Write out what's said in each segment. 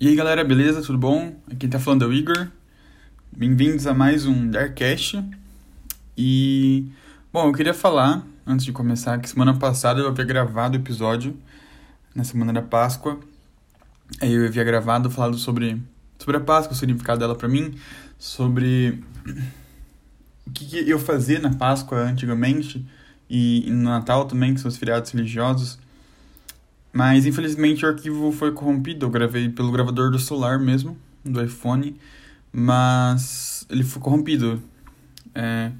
E aí galera, beleza? Tudo bom? Aqui tá falando é o Igor. Bem-vindos a mais um Darkcast. E, bom, eu queria falar, antes de começar, que semana passada eu havia gravado o episódio, na semana da Páscoa. Aí eu havia gravado, falado sobre, sobre a Páscoa, o significado dela para mim, sobre o que, que eu fazia na Páscoa antigamente e no Natal também, que são os feriados religiosos. Mas infelizmente o arquivo foi corrompido. Eu gravei pelo gravador do celular mesmo, do iPhone, mas ele foi corrompido. É,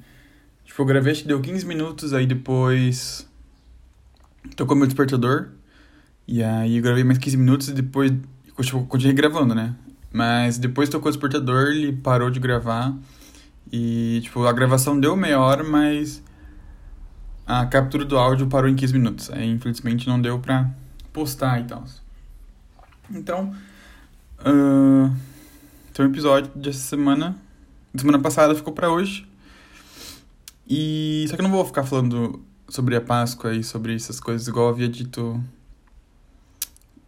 tipo, eu gravei, acho que deu 15 minutos, aí depois tocou meu despertador. E aí eu gravei mais 15 minutos e depois tipo, continuei gravando, né? Mas depois tocou o despertador, ele parou de gravar. E, tipo, a gravação deu meia hora, mas a captura do áudio parou em 15 minutos. Aí, infelizmente, não deu pra postar e tal. Então, uh, o episódio dessa semana, semana passada ficou para hoje. E só que eu não vou ficar falando sobre a Páscoa e sobre essas coisas igual eu havia dito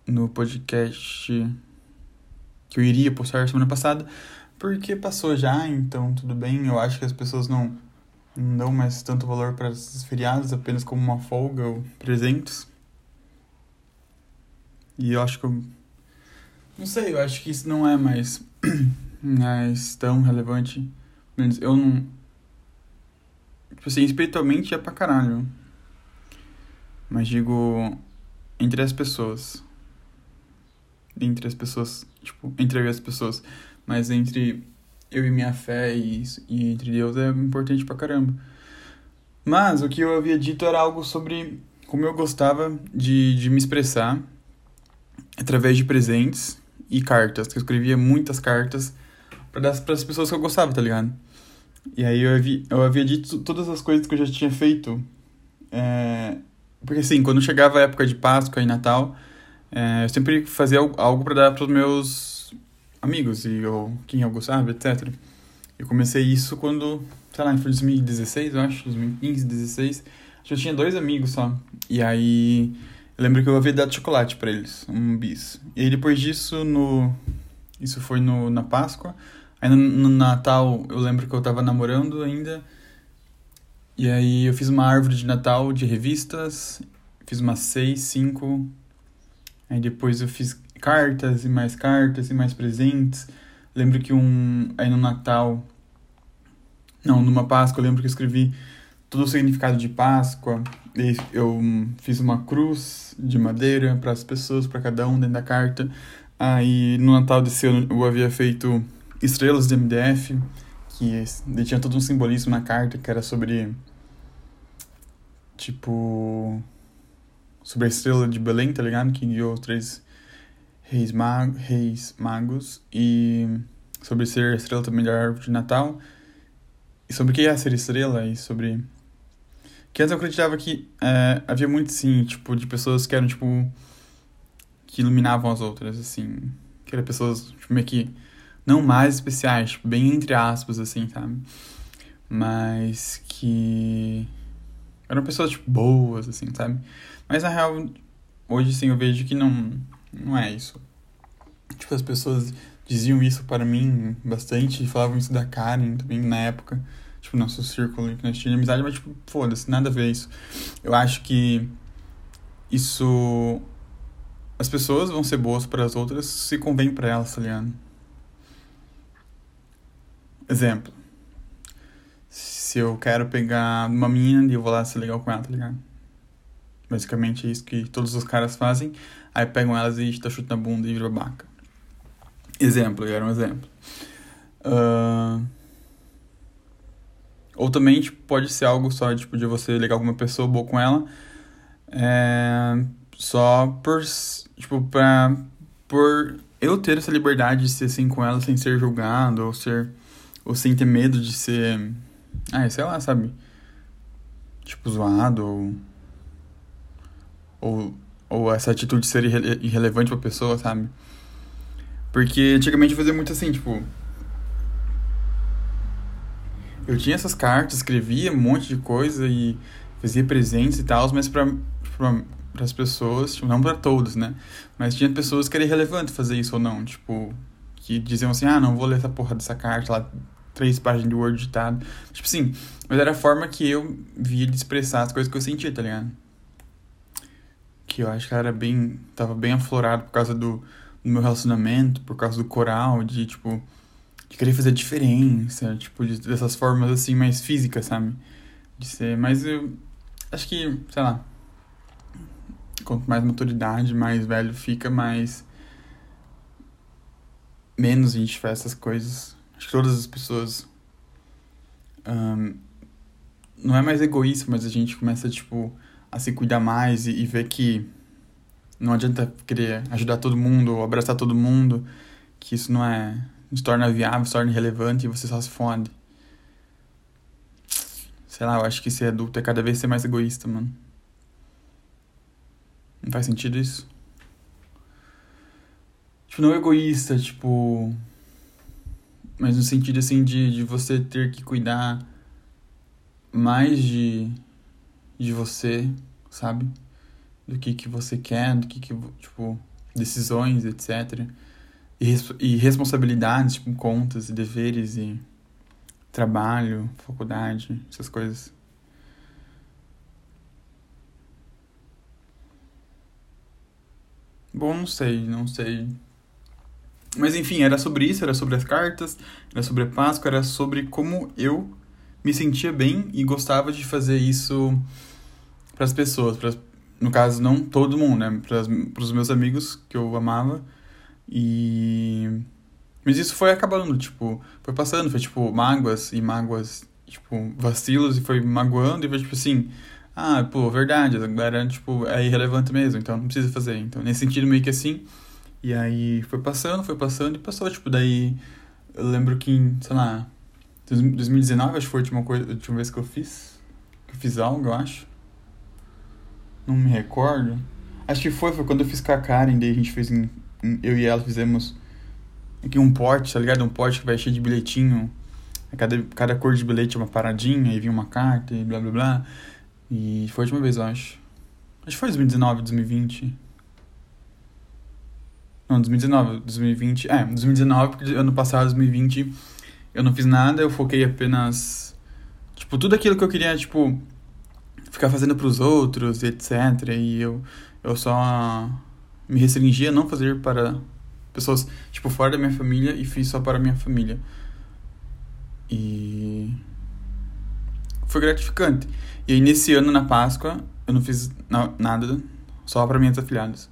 no podcast que eu iria postar semana passada, porque passou já, então tudo bem. Eu acho que as pessoas não, não dão mais tanto valor para esses feriados apenas como uma folga ou presentes. E eu acho que eu. Não sei, eu acho que isso não é mais, mais tão relevante. Eu não. Tipo assim, espiritualmente é pra caralho. Mas digo. Entre as pessoas. Entre as pessoas. Tipo, entre as pessoas. Mas entre eu e minha fé e, e entre Deus é importante pra caramba. Mas o que eu havia dito era algo sobre como eu gostava de, de me expressar através de presentes e cartas. Que eu escrevia muitas cartas para dar para as pessoas que eu gostava, tá ligado? E aí eu havia, eu havia dito todas as coisas que eu já tinha feito. É, porque assim, quando chegava a época de Páscoa e Natal, é, eu sempre fazia algo para dar para os meus amigos e ou quem eu gostava, etc. Eu comecei isso quando, sei lá, foi 2016, eu acho, 2015, 2016. Acho que eu tinha dois amigos só. E aí lembro que eu havia dado chocolate para eles, um bis. E aí depois disso, no. Isso foi no, na Páscoa. Aí no, no, Natal eu lembro que eu tava namorando ainda. E aí eu fiz uma árvore de Natal de revistas. Fiz umas seis, cinco. Aí depois eu fiz cartas e mais cartas e mais presentes. Lembro que um. Aí no Natal. Não, numa Páscoa eu lembro que eu escrevi todo o significado de Páscoa. Eu fiz uma cruz de madeira para as pessoas, para cada um dentro da carta. Aí no Natal desse ano eu havia feito estrelas de MDF, que tinha todo um simbolismo na carta que era sobre. Tipo. Sobre a estrela de Belém, tá ligado? Que guiou os três reis, mag reis magos. E sobre ser estrela também da árvore de Natal. E sobre o que é ser estrela e sobre que antes eu acreditava que é, havia muito, sim, tipo, de pessoas que eram, tipo, que iluminavam as outras, assim. Que eram pessoas, tipo, meio que não mais especiais, tipo, bem entre aspas, assim, sabe? Mas que eram pessoas, tipo, boas, assim, sabe? Mas na real, hoje, sim, eu vejo que não, não é isso. Tipo, as pessoas diziam isso para mim bastante, falavam isso da Karen também na época tipo, nosso círculo que nós tínhamos amizade, mas, tipo, foda-se, nada a ver isso. Eu acho que isso. As pessoas vão ser boas para as outras se convém para elas, tá ligado? Exemplo. Se eu quero pegar uma menina e eu vou lá ser legal com ela, tá ligado? Basicamente é isso que todos os caras fazem. Aí pegam elas e tá chutando a bunda e vira babaca. Exemplo, era um exemplo. Uh, ou também tipo, pode ser algo só tipo, de você ligar com uma pessoa boa com ela. É, só por. Tipo, pra. Por eu ter essa liberdade de ser assim com ela sem ser julgado, ou ser. Ou sem ter medo de ser. Ah, sei lá, sabe? Tipo, zoado, ou. Ou, ou essa atitude ser irre irrelevante pra pessoa, sabe? Porque antigamente eu fazia muito assim, tipo eu tinha essas cartas, escrevia um monte de coisa e fazia presentes e tal, mas pra, pra para as pessoas, tipo, não para todos, né? Mas tinha pessoas que era irrelevante fazer isso ou não, tipo, que diziam assim: "Ah, não vou ler essa porra dessa carta lá, três páginas de Word ditado". Tipo assim, mas era a forma que eu via de expressar as coisas que eu sentia, tá ligado? Que eu acho que era bem, tava bem aflorado por causa do, do meu relacionamento, por causa do coral, de tipo de querer fazer diferença, tipo, de, dessas formas assim mais físicas, sabe? De ser, mas eu acho que, sei lá, quanto mais maturidade, mais velho fica, mais menos a gente faz essas coisas. Acho que todas as pessoas um, não é mais egoísta, mas a gente começa tipo a se cuidar mais e, e ver que não adianta querer ajudar todo mundo ou abraçar todo mundo, que isso não é se torna viável, se torna relevante e você só se fode. Sei lá, eu acho que ser adulto é cada vez ser mais egoísta, mano. Não faz sentido isso? Tipo, não egoísta, tipo. Mas no sentido assim de, de você ter que cuidar mais de, de você, sabe? Do que, que você quer, do que, que. Tipo, decisões, etc. E, responsabilidades, tipo, contas e deveres e trabalho, faculdade, essas coisas. Bom, não sei, não sei. Mas enfim, era sobre isso, era sobre as cartas, era sobre a Páscoa, era sobre como eu me sentia bem e gostava de fazer isso para as pessoas, pras, no caso não todo mundo, né, para os meus amigos que eu amava. E mas isso foi acabando, tipo, foi passando, foi tipo mágoas e mágoas, tipo, vacilos e foi magoando e foi tipo assim, ah, pô, verdade, agora, tipo, é irrelevante mesmo, então não precisa fazer. Então, nesse sentido, meio que assim. E aí foi passando, foi passando e passou, tipo, daí eu lembro que em, sei lá, 2019 acho que foi a última, coisa, a última vez que eu fiz. Que eu fiz algo, eu acho. Não me recordo. Acho que foi, foi quando eu fiz com a Karen, daí a gente fez, em, eu e ela fizemos aqui um porte, tá ligado? Um porte que vai cheio de bilhetinho. Cada, cada cor de bilhete é uma paradinha, e vinha uma carta e blá blá blá. E foi a última vez, eu acho. Acho que foi 2019, 2020. Não, 2019, 2020. É, 2019, porque ano passado, 2020, eu não fiz nada, eu foquei apenas. Tipo, tudo aquilo que eu queria, tipo, ficar fazendo pros outros, etc. E eu, eu só me restringia a não fazer para pessoas, tipo, fora da minha família e fiz só para minha família. E foi gratificante. E aí nesse ano, na Páscoa, eu não fiz nada, só para minhas afilhadas.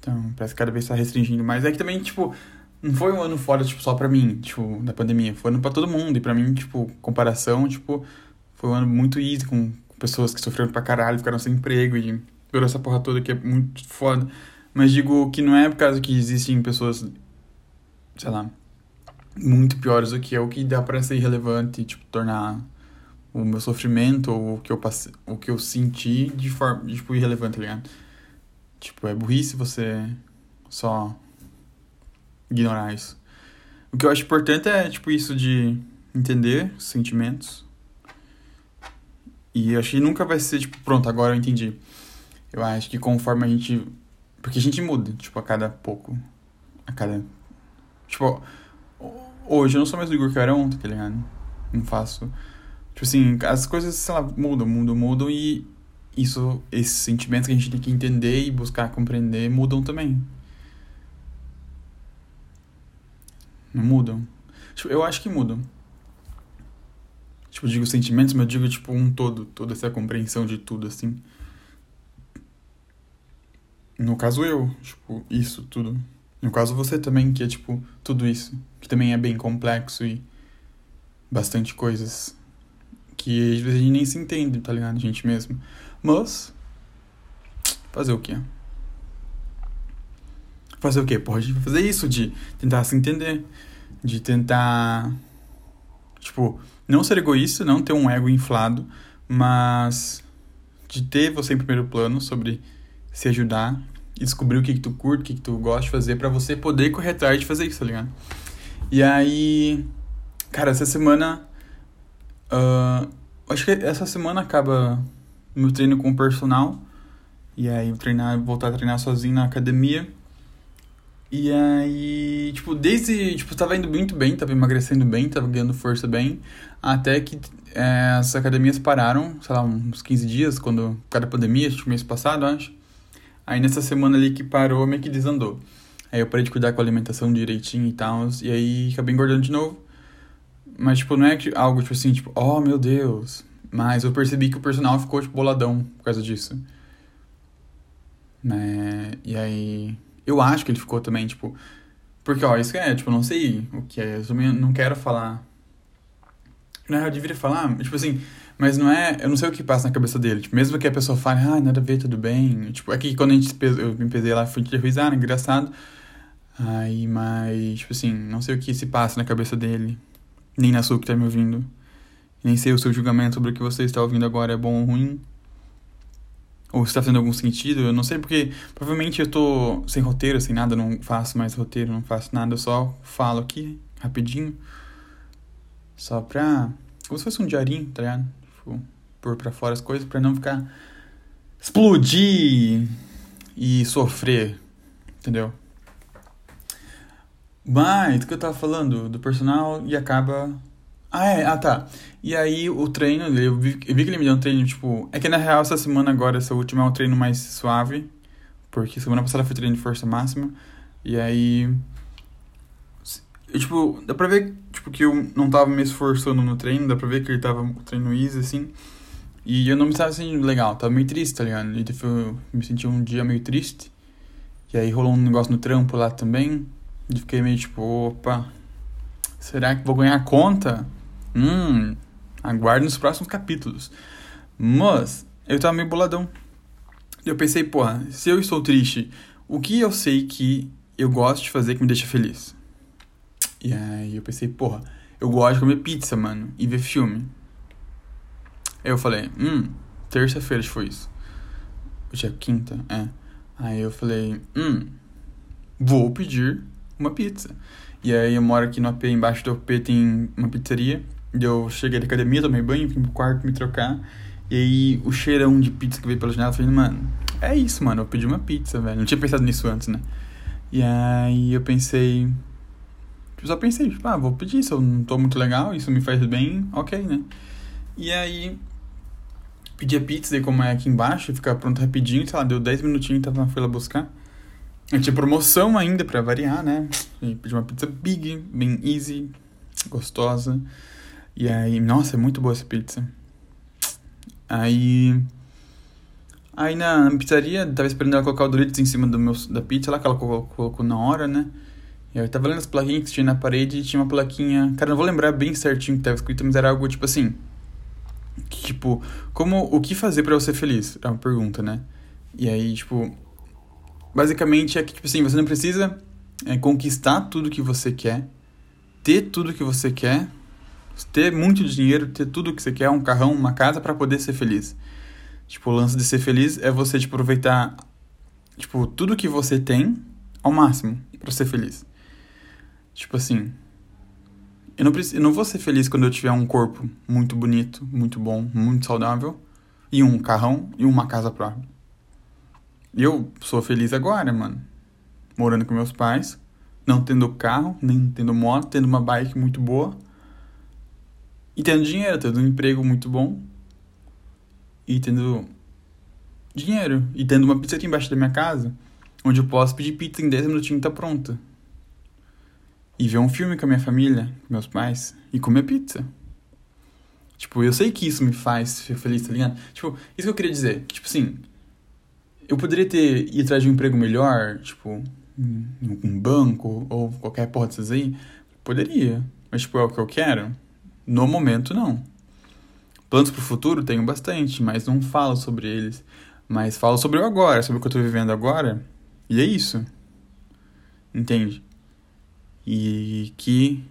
Então, parece que cada vez tá restringindo mais. É que também, tipo, não foi um ano fora, tipo, só pra mim, tipo, da pandemia. Foi um ano pra todo mundo. E pra mim, tipo, comparação, tipo, foi um ano muito easy, com, com pessoas que sofreram pra caralho, ficaram sem emprego e piorou essa porra toda que é muito foda. Mas digo que não é por causa que existem pessoas, sei lá, muito piores do que eu, que dá pra ser irrelevante, tipo, tornar o meu sofrimento ou o que eu passei, o que eu senti de forma, tipo, irrelevante, tá ligado? Tipo, é burrice você só ignorar isso. O que eu acho importante é, tipo, isso de entender os sentimentos. E acho que nunca vai ser, tipo, pronto, agora eu entendi. Eu acho que conforme a gente. Porque a gente muda, tipo, a cada pouco. A cada. Tipo, hoje eu não sou mais o Igor que eu era ontem, tá ligado? Não faço Tipo assim, as coisas, sei lá, mudam, mudam, mudam e isso, esses sentimentos que a gente tem que entender e buscar compreender mudam também. Não mudam? Tipo, eu acho que mudam. Tipo, eu digo sentimentos, mas eu digo, tipo, um todo. Toda essa compreensão de tudo, assim. No caso, eu. Tipo, isso, tudo. No caso, você também, que é, tipo, tudo isso. Que também é bem complexo e bastante coisas que às vezes a gente nem se entende, tá ligado? A gente mesmo. Mas. Fazer o quê? Fazer o quê? Porra, a gente vai fazer isso, de tentar se entender. De tentar. Tipo, não ser egoísta, não ter um ego inflado, mas de ter você em primeiro plano sobre se ajudar e descobrir o que, que tu curte, o que, que tu gosta de fazer para você poder correr atrás de fazer isso, tá ligado? E aí, cara, essa semana Uh, acho que essa semana acaba meu treino com o personal. E aí treinar, voltar a treinar sozinho na academia. E aí, tipo, desde, tipo, tava indo muito bem, tava emagrecendo bem, tava ganhando força bem, até que é, as academias pararam, sei lá, uns 15 dias, quando, cada pandemia, tipo, mês passado, acho. Aí nessa semana ali que parou, meio que desandou. Aí eu parei de cuidar com a alimentação direitinho e tal, e aí acabei engordando de novo. Mas, tipo, não é algo, tipo assim, tipo, oh, meu Deus. Mas eu percebi que o personal ficou, tipo, boladão por causa disso. Né? E aí eu acho que ele ficou também, tipo. Porque, ó, isso é, tipo, eu não sei o que é. Eu também não quero falar. Não, eu deveria falar, tipo assim, mas não é. Eu não sei o que passa na cabeça dele. Tipo, mesmo que a pessoa fale, ah, nada a ver, tudo bem. Tipo, é que quando a gente eu me pesei lá, fui te risar, engraçado. Aí, mas, tipo assim, não sei o que se passa na cabeça dele. Nem na sua que tá me ouvindo. Nem sei o seu julgamento sobre o que você está ouvindo agora é bom ou ruim ou está fazendo algum sentido, eu não sei porque provavelmente eu tô sem roteiro, sem nada, não faço mais roteiro, não faço nada, eu só falo aqui rapidinho, só pra. como se fosse um diarinho, tá ligado? Tipo, pôr pra fora as coisas pra não ficar. explodir e sofrer, entendeu? Mas, o que eu tava falando do personal e acaba ah, é, ah, tá. E aí o treino, eu vi, eu vi que ele me deu um treino, tipo. É que na real essa semana agora, essa última, é um treino mais suave. Porque semana passada foi treino de força máxima. E aí. Eu, tipo, dá pra ver tipo, que eu não tava me esforçando no treino, dá pra ver que ele tava treino easy, assim. E eu não me estava sentindo legal, tava meio triste, tá ligado? E eu me senti um dia meio triste. E aí rolou um negócio no trampo lá também. E fiquei meio tipo, opa, será que vou ganhar conta? Hum, aguarde nos próximos capítulos. Mas, eu tava meio boladão. Eu pensei, porra, se eu estou triste, o que eu sei que eu gosto de fazer que me deixa feliz? E aí eu pensei, porra, eu gosto de comer pizza, mano, e ver filme. Aí eu falei, hum, terça-feira foi isso. Hoje é quinta, é. Aí eu falei, hum, vou pedir uma pizza. E aí eu moro aqui no AP, embaixo do AP tem uma pizzaria. Eu cheguei da academia, tomei banho, fui pro quarto me trocar. E aí, o cheirão de pizza que veio pela janela, eu falei, mano, é isso, mano, eu pedi uma pizza, velho. Não tinha pensado nisso antes, né? E aí eu pensei. Eu só pensei, tipo, ah, vou pedir, se eu não tô muito legal, isso me faz bem, ok, né? E aí, pedi a pizza, e como é aqui embaixo, fica pronto rapidinho, sei lá, deu 10 minutinhos, tava na fila buscar. Eu tinha promoção ainda, pra variar, né? E pedi uma pizza big, bem easy, gostosa. E aí, nossa, é muito boa essa pizza. Aí. Aí na pizzaria, tava esperando ela colocar o Doritos em cima do meu, da pizza lá, que ela colocou, colocou na hora, né? Eu tava lendo as plaquinhas que tinha na parede e tinha uma plaquinha. Cara, não vou lembrar bem certinho o que tava escrito, mas era algo tipo assim. Tipo, como o que fazer para você feliz? É uma pergunta, né? E aí, tipo. Basicamente é que, tipo assim, você não precisa é, conquistar tudo que você quer, ter tudo que você quer ter muito dinheiro, ter tudo que você quer, um carrão, uma casa para poder ser feliz. Tipo, o lance de ser feliz é você tipo, aproveitar tipo tudo que você tem ao máximo para ser feliz. Tipo assim, eu não, preciso, eu não vou ser feliz quando eu tiver um corpo muito bonito, muito bom, muito saudável, e um carrão e uma casa própria. Eu sou feliz agora, mano. Morando com meus pais, não tendo carro, nem tendo moto, tendo uma bike muito boa e tendo dinheiro, tendo um emprego muito bom. E tendo dinheiro. E tendo uma pizza aqui embaixo da minha casa. Onde eu posso pedir pizza em 10 minutinhos e tá pronta. E ver um filme com a minha família, com meus pais. E comer pizza. Tipo, eu sei que isso me faz feliz, tá ligado? Tipo, isso que eu queria dizer. Tipo assim, eu poderia ter ido atrás de um emprego melhor, tipo, um banco ou qualquer porra dessas aí. Poderia. Mas, tipo, é o que eu quero? No momento, não. Planos para o futuro tenho bastante, mas não falo sobre eles. Mas falo sobre o agora, sobre o que eu estou vivendo agora. E é isso. Entende? E que.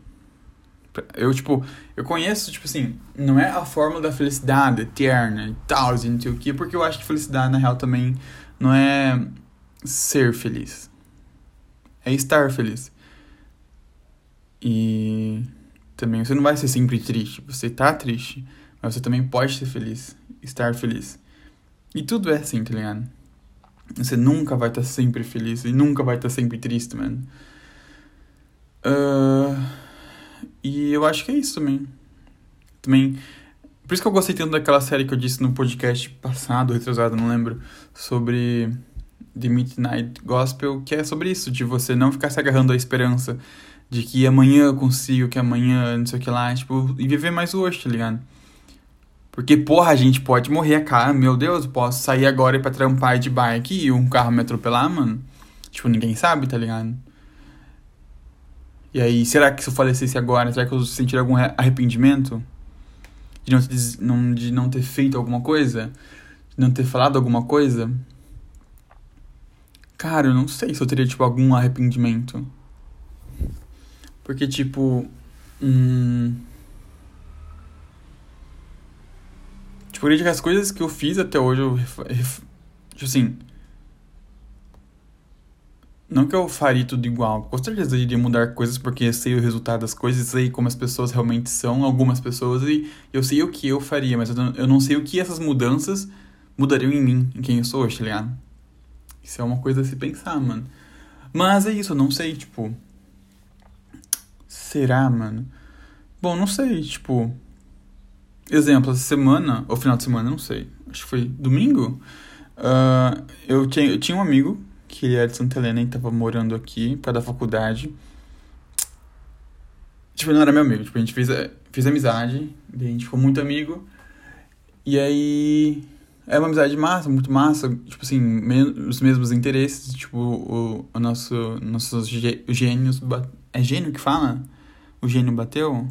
Eu, tipo, eu conheço, tipo assim, não é a fórmula da felicidade eterna e tal, e não sei o que, porque eu acho que felicidade, na real, também não é ser feliz. É estar feliz. E também. Você não vai ser sempre triste. Você tá triste, mas você também pode ser feliz, estar feliz. E tudo é assim, tá ligado? Você nunca vai estar sempre feliz e nunca vai estar sempre triste, mano. Uh, e eu acho que é isso também. Também. Por isso que eu gostei tanto daquela série que eu disse no podcast passado, retrasado, não lembro, sobre The Midnight Gospel, que é sobre isso, de você não ficar se agarrando à esperança de que amanhã eu consigo, que amanhã não sei o que lá, tipo, e viver mais hoje, tá ligado? Porque, porra, a gente pode morrer a cara. Meu Deus, posso sair agora e pra trampar de bike e um carro me atropelar, mano? Tipo, ninguém sabe, tá ligado? E aí, será que se eu falecesse agora, será que eu sentiria algum arrependimento? De não, ter, não, de não ter feito alguma coisa? De não ter falado alguma coisa? Cara, eu não sei se eu teria, tipo, algum arrependimento. Porque, tipo. Hum Tipo, eu que as coisas que eu fiz até hoje, eu, tipo assim. Não que eu faria tudo igual. Com certeza eu iria mudar coisas porque eu sei o resultado das coisas, sei como as pessoas realmente são, algumas pessoas, e eu sei o que eu faria, mas eu não sei o que essas mudanças mudariam em mim, em quem eu sou hoje, tá ligado? Isso é uma coisa a se pensar, mano. Mas é isso, eu não sei, tipo. Será, mano? Bom, não sei, tipo. Exemplo, essa semana, ou final de semana, não sei. Acho que foi domingo. Uh, eu, tinha, eu tinha um amigo que ele era de Santa Helena e tava morando aqui para da faculdade. Tipo, não era meu amigo. Tipo, a gente fez, fez amizade, a gente ficou muito amigo. E aí. É uma amizade massa, muito massa. Tipo assim, me, os mesmos interesses. Tipo, o, o nosso, nossos gênios. É gênio que fala? O gênio bateu?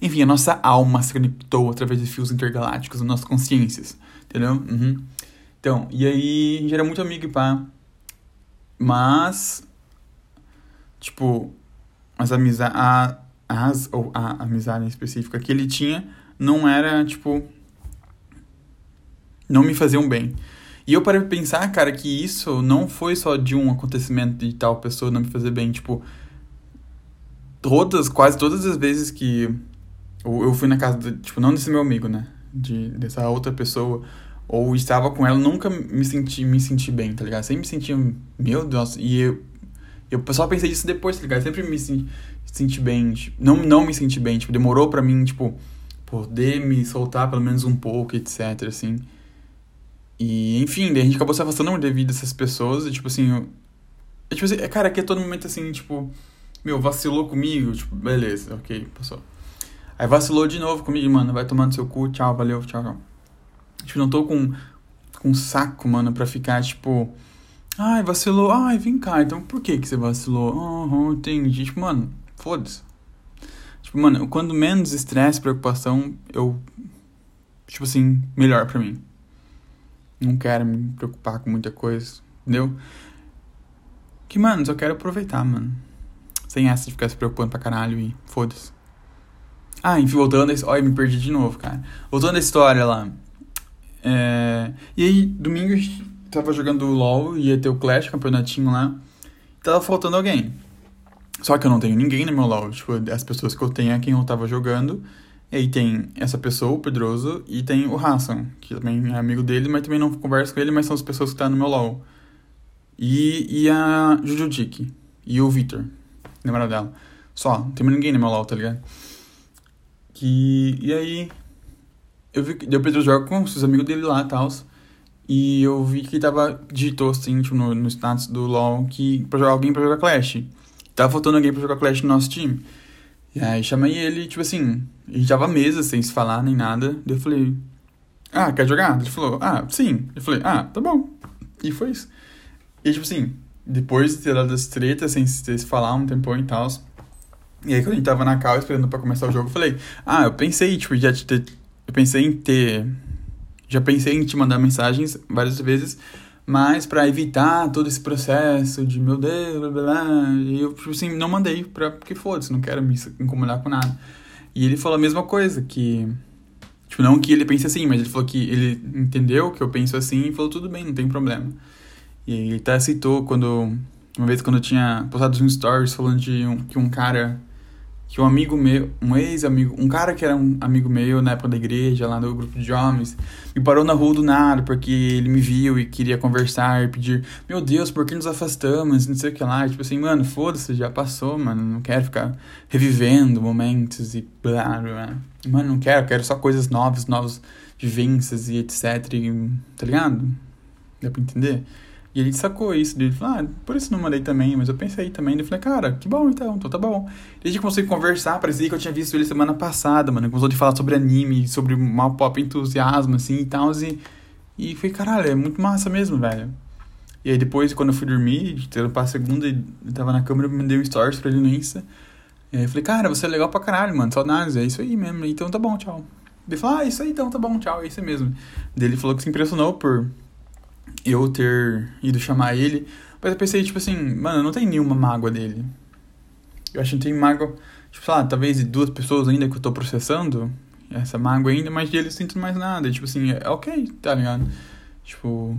Enfim, a nossa alma se conectou através de fios intergalácticos, as nossas consciências, entendeu? Uhum. Então, e aí a gente era muito amigo e pá. Mas, tipo, as amizades, as, ou a amizade específica que ele tinha não era, tipo, não me faziam bem. E eu parei pra pensar, cara, que isso não foi só de um acontecimento de tal pessoa não me fazer bem, tipo, todas, quase todas as vezes que ou eu fui na casa, de, tipo, não desse meu amigo, né? De, dessa outra pessoa. Ou estava com ela, nunca me senti, me senti bem, tá ligado? Sempre me sentia, meu Deus, e eu, eu só pensei disso depois, tá ligado? Sempre me senti, senti bem, tipo, não, não me senti bem, tipo, demorou pra mim, tipo, poder me soltar pelo menos um pouco, etc, assim. E, enfim, daí a gente acabou se afastando devido a essas pessoas, e, tipo assim, eu, tipo assim, cara, aqui é todo momento assim, tipo, meu, vacilou comigo, tipo, beleza, ok, passou. Aí vacilou de novo comigo, mano. Vai tomando seu cu, tchau, valeu, tchau, tchau. Tipo, não tô com, com saco, mano, pra ficar, tipo... Ai, vacilou. Ai, vem cá. Então, por que que você vacilou? Uhum, entendi. Tipo, mano, foda-se. Tipo, mano, quando menos estresse, preocupação, eu... Tipo assim, melhor pra mim. Não quero me preocupar com muita coisa, entendeu? Que, mano, só quero aproveitar, mano. Sem essa de ficar se preocupando pra caralho e foda-se. Ah, enfim, voltando a Olha, me perdi de novo, cara. Voltando à história lá. É... E aí, domingo tava jogando LOL, ia ter o Clash, campeonatinho lá. Tava faltando alguém. Só que eu não tenho ninguém no meu LOL. Tipo, as pessoas que eu tenho é quem eu tava jogando. E aí tem essa pessoa, o Pedroso, e tem o Hassan, que também é amigo dele, mas também não converso com ele, mas são as pessoas que estão tá no meu LOL. E, e a Jujutiki. E o Victor, namorado dela. Só, não tem ninguém no meu LOL, tá ligado? Que, e aí, eu vi que o Pedro joga com os amigos dele lá e tal. E eu vi que ele tava, digitou assim, tipo, no, no status do LoL, que pra jogar alguém pra jogar Clash. Tava faltando alguém pra jogar Clash no nosso time. E aí chamei ele, tipo assim, a gente tava mesa sem se falar nem nada. Daí eu falei, ah, quer jogar? Ele falou, ah, sim. Eu falei, ah, tá bom. E foi isso. E tipo assim, depois de ter dado as tretas, sem se falar um tempão e tal, e aí, quando a gente tava na cal esperando pra começar o jogo, eu falei, ah, eu pensei, tipo, já te ter, eu pensei em ter, já pensei em te mandar mensagens várias vezes, mas para evitar todo esse processo de, meu Deus, blá, blá, blá, eu, tipo assim, não mandei, pra, porque foda-se, não quero me incomodar com nada. E ele falou a mesma coisa, que, tipo, não que ele pense assim, mas ele falou que ele entendeu que eu penso assim e falou, tudo bem, não tem problema. E ele até citou quando, uma vez quando eu tinha postado uns stories falando de um, que um cara que um amigo meu, um ex-amigo, um cara que era um amigo meu na época da igreja, lá no grupo de homens, me parou na rua do nada porque ele me viu e queria conversar e pedir: Meu Deus, por que nos afastamos? Não sei o que lá. tipo assim, mano, foda-se, já passou, mano. Não quero ficar revivendo momentos e blá blá. Mano, não quero, quero só coisas novas, novas vivências e etc. E, tá ligado? Dá pra entender? E ele sacou isso, ele falou, ah, por isso não mandei também, mas eu pensei também. Ele falei, cara, que bom então, então tá bom. E a gente começou a conversar, parecia que eu tinha visto ele semana passada, mano. Começou a falar sobre anime, sobre mal pop entusiasmo, assim e tal. E, e foi, caralho, é muito massa mesmo, velho. E aí depois, quando eu fui dormir, pra segunda, ele tava na câmera, eu mandei um stories pra ele no Insta. E aí eu falei, cara, você é legal pra caralho, mano, saudades, é isso aí mesmo. Então tá bom, tchau. Ele falou, ah, isso aí então, tá bom, tchau, é isso mesmo. Daí ele falou que se impressionou por eu ter ido chamar ele. Mas eu pensei, tipo assim, mano, não tem nenhuma mágoa dele. Eu acho que não tem mágoa, tipo, sei lá, talvez de duas pessoas ainda que eu tô processando essa mágoa ainda, mas dele eu sinto mais nada. Tipo assim, é ok, tá ligado? Tipo,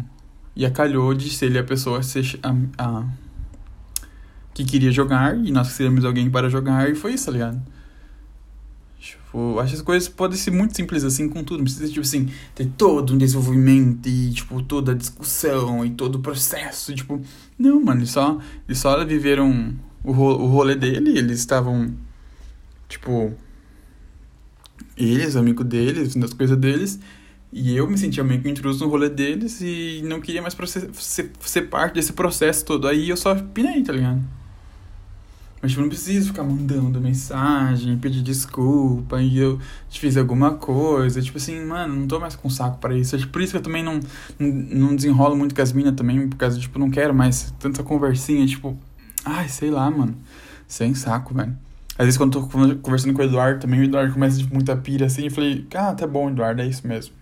e acalhou de ser ele a pessoa ser a, a, que queria jogar e nós queríamos alguém para jogar e foi isso, tá ligado? Tipo, acho que as coisas podem ser muito simples assim com tudo. Não precisa, tipo assim, ter todo um desenvolvimento e, tipo, toda a discussão e todo o processo. Tipo, não, mano, eles só, eles só viveram o, ro o rolê dele. Eles estavam, tipo, eles, amigo deles, nas coisas deles. E eu me sentia meio que intruso no rolê deles e não queria mais ser, ser parte desse processo todo. Aí eu só pinei, tá ligado? Mas tipo, não preciso ficar mandando mensagem, pedir desculpa e eu te fiz alguma coisa. Tipo assim, mano, não tô mais com saco para isso. Por isso que eu também não, não desenrolo muito com as minas também, por causa, tipo, não quero mais tanta conversinha, tipo, ai, sei lá, mano. Sem saco, velho. Às vezes quando eu tô conversando com o Eduardo também, o Eduardo começa tipo, muita pira assim, eu falei, ah, tá bom, Eduardo, é isso mesmo.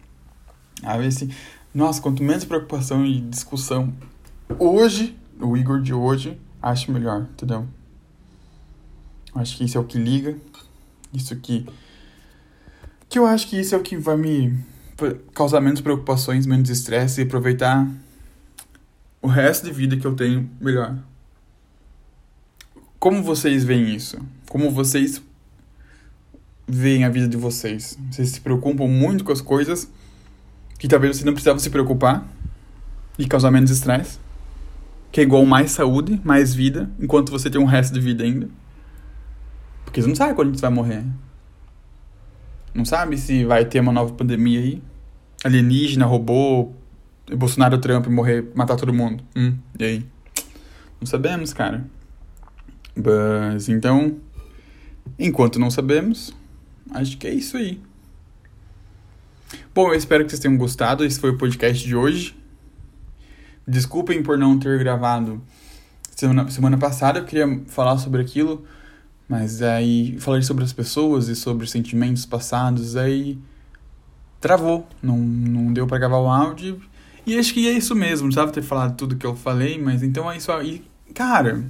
Aí assim, nossa, quanto menos preocupação e discussão hoje, o Igor de hoje, acho melhor, entendeu? Acho que isso é o que liga. Isso que. Que eu acho que isso é o que vai me causar menos preocupações, menos estresse e aproveitar o resto de vida que eu tenho melhor. Como vocês veem isso? Como vocês veem a vida de vocês? Vocês se preocupam muito com as coisas que talvez você não precisava se preocupar e causar menos estresse? Que é igual mais saúde, mais vida, enquanto você tem um resto de vida ainda. Porque você não sabe quando a gente vai morrer. Não sabe se vai ter uma nova pandemia aí. Alienígena, robô, Bolsonaro Trump morrer, matar todo mundo. Hum, e aí? Não sabemos, cara. Mas então, enquanto não sabemos, acho que é isso aí. Bom, eu espero que vocês tenham gostado. Esse foi o podcast de hoje. Desculpem por não ter gravado semana, semana passada. Eu queria falar sobre aquilo mas aí falei sobre as pessoas e sobre os sentimentos passados, aí travou, não, não deu para gravar o áudio. E acho que é isso mesmo, precisava ter falado tudo que eu falei, mas então é isso aí. Cara,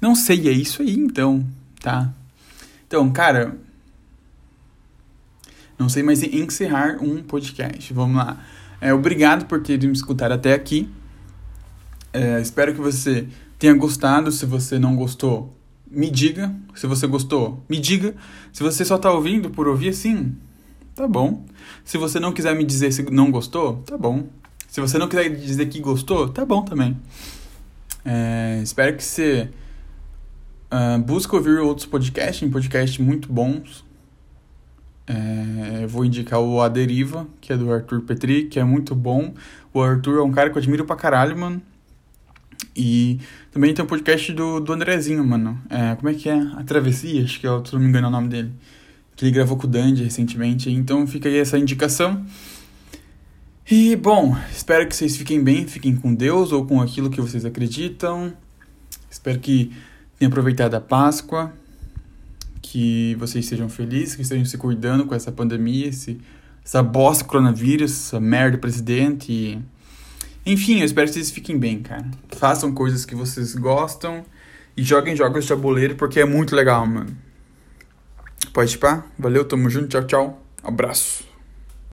não sei, é isso aí então, tá? Então, cara, não sei mais encerrar um podcast. Vamos lá. É, obrigado por ter me escutado até aqui. É, espero que você tenha gostado. Se você não gostou, me diga se você gostou. Me diga se você só tá ouvindo por ouvir assim. Tá bom. Se você não quiser me dizer se não gostou, tá bom. Se você não quiser dizer que gostou, tá bom também. É, espero que você uh, busque ouvir outros podcasts, podcasts muito bons. É, eu vou indicar o A Deriva, que é do Arthur Petri, que é muito bom. O Arthur é um cara que eu admiro pra caralho, mano. E também tem o podcast do, do Andrezinho, mano. É, como é que é? A Travessia, acho que é, se não me engano é o nome dele. Que ele gravou com o Dandy recentemente. Então fica aí essa indicação. E, bom, espero que vocês fiquem bem, fiquem com Deus ou com aquilo que vocês acreditam. Espero que tenham aproveitado a Páscoa. Que vocês sejam felizes, que estejam se cuidando com essa pandemia, esse, essa bosta coronavírus, essa merda presidente. E enfim, eu espero que vocês fiquem bem, cara. Façam coisas que vocês gostam e joguem jogos de tabuleiro porque é muito legal, mano. Pode pá? Valeu, tamo junto, tchau, tchau. Abraço.